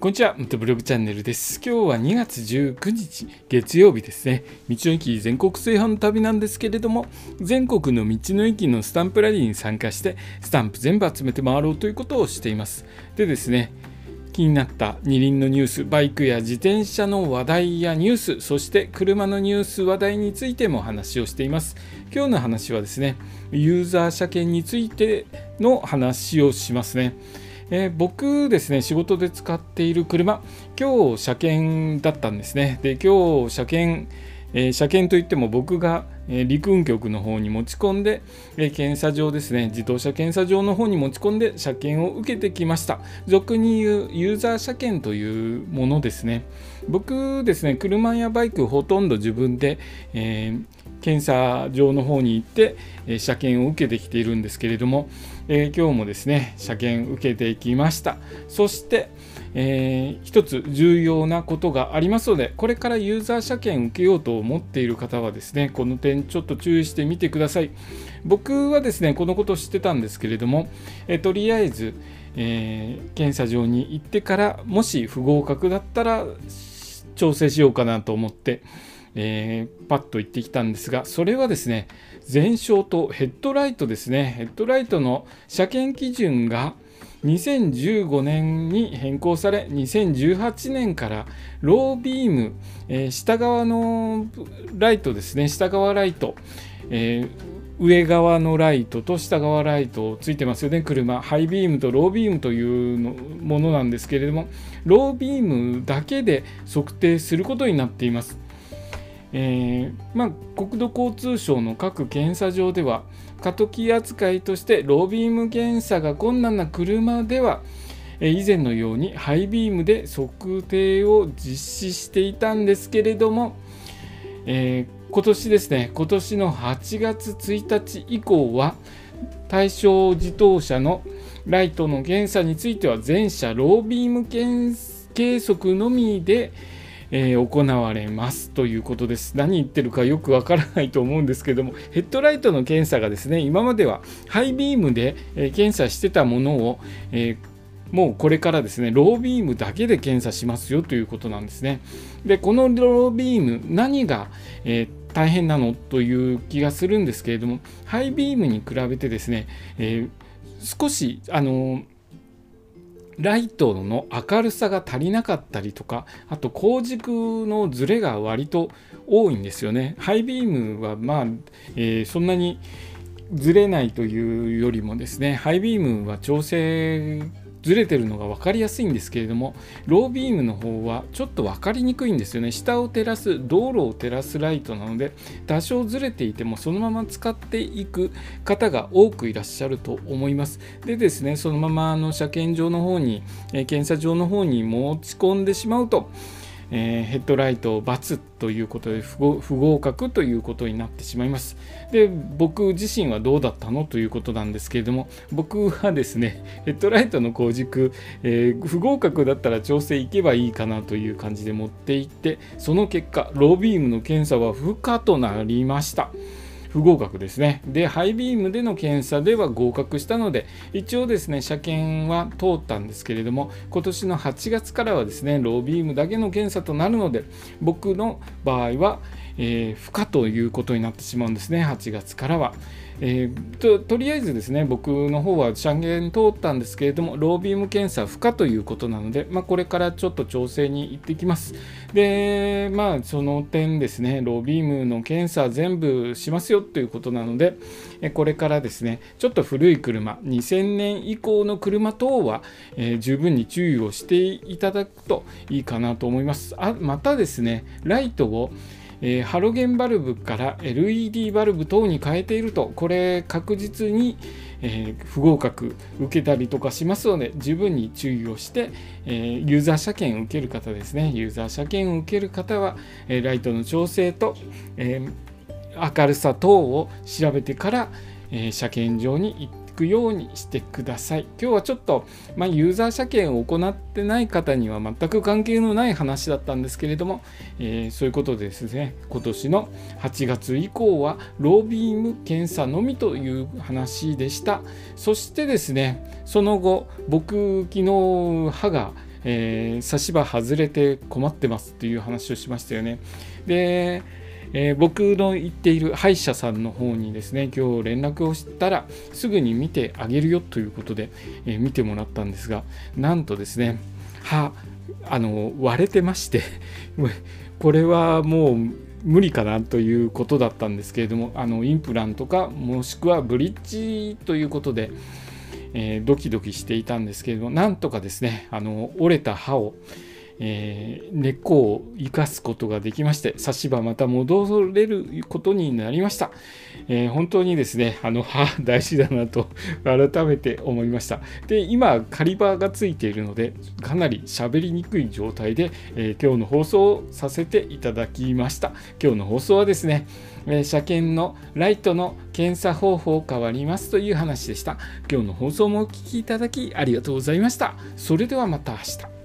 こんにちは、元ブログチャンネルです。今日は2月19日、月曜日ですね。道の駅全国炊飯の旅なんですけれども、全国の道の駅のスタンプラリーに参加して、スタンプ全部集めて回ろうということをしています。でですね、気になった二輪のニュース、バイクや自転車の話題やニュース、そして車のニュース、話題についても話をしています。今日の話はですね、ユーザー車検についての話をしますね。えー、僕ですね、仕事で使っている車、今日車検だったんですね。で、今日車検、えー、車検といっても僕が、え、陸運局の方に持ち込んで、え、検査場ですね、自動車検査場の方に持ち込んで車検を受けてきました。俗に言うユーザー車検というものですね。僕ですね、車やバイクほとんど自分で、えー検査場の方に行って、え車検を受けてきているんですけれども、えー、今日もですね車検受けていきました。そして、えー、一つ重要なことがありますのでこれからユーザー車検受けようと思っている方はですねこの点ちょっと注意してみてください。僕はですねこのことを知ってたんですけれども、え、とりあえず、えー、検査場に行ってからもし不合格だったら調整しようかなと思ってえー、パッと行ってきたんですが、それはですね、前照とヘッドライトですね、ヘッドライトの車検基準が2015年に変更され、2018年からロービーム、えー、下側のライトですね、下側ライト、えー上側のライトと下側ライトついてますよね、車。ハイビームとロービームというのものなんですけれども、ロービームだけで測定することになっています。えー、まあ、国土交通省の各検査場では過渡期扱いとしてロービーム検査が困難な車では以前のようにハイビームで測定を実施していたんですけれども、えー、今年ですね今年の8月1日以降は対象自動車のライトの検査については全車ロービーム計測のみで、えー、行われますということです。何言ってるかよくわからないと思うんですけども、ヘッドライトの検査がですね、今まではハイビームで、え検査してたものを、えもうこれからですね、ロービームだけで検査しますよということなんですね。で、このロービーム、何が、えー、大変なのという気がするんですけれども、ハイビームに比べてですね、えー、少し、あのライトの明るさが足りなかったりとかあと光軸のズレが割と多いんですよね。ハイビームはまあ、えー、そんなにずれないというよりもですねハイビームは調整ずれてるのが分かりやすいんですけれどもロービームの方はちょっと分かりにくいんですよね。下を照らす道路を照らすライトなので多少ずれていてもそのまま使っていく方が多くいらっしゃると思います。でですねそのままあの車検場の方に、検査場の方に持ち込んでしまうとえー、ヘッドライトを×ということで不合格ということになってしまいます。で僕自身はどうだったのということなんですけれども僕はですねヘッドライトの光軸、えー、不合格だったら調整いけばいいかなという感じで持っていってその結果ロービームの検査は不可となりました。不合格ですね。で、ハイビームでの検査では合格したので、一応ですね、車検は通ったんですけれども、今年の8月からはですね、ロービームだけの検査となるので、僕の場合は、えー、不可ということになってしまうんですね、8月からは。えー、ととりあえずですね僕の方は車検通ったんですけれどもロービーム検査不可ということなので、まあ、これからちょっと調整に行ってきますでまあその点ですねロービームの検査全部しますよということなのでこれからですねちょっと古い車2000年以降の車等は、えー、十分に注意をしていただくといいかなと思いますあまたですねライトをえー、ハロゲンバルブから LED バルブ等に変えているとこれ確実に、えー、不合格受けたりとかしますので十分に注意をして、えー、ユーザー車検を受ける方ですね。ユーザー車検を受ける方は、えライトの調整と、え明るさ等を調べてから、え車検場に行ってくようにしてください。今日はちょっと、まあ、ユーザー車検を行ってない方には全く関係のない話だったんですけれども、えー、そういうことでですね、今年の8月以降はロービーム検査のみという話でした。そしてですね、その後、僕、昨日歯がえー、差し歯外れて困ってますっていう話をしましたよね。で、えー、僕の行っている歯医者さんの方にですね今日連絡をしたらすぐに見てあげるよということで、えー、見てもらったんですがなんとですね歯あの割れてまして これはもう無理かなということだったんですけれどもあのインプラントかもしくはブリッジということで、えー、ドキドキしていたんですけれどもなんとかですねあの折れた歯を、えー、根っこを生かすことができまして差し歯また戻れることになりました、えー、本当にですねあの歯大事だなと改めて思いました。で今カリバーがついているのでかなり喋りにくい状態で、えー、今日の放送をさせていただきました。今日の放送はですね、え車検のライトの検査方法変わりますという話でした。今日の放送もお聴きいただきありがとうございました。それではまた明日。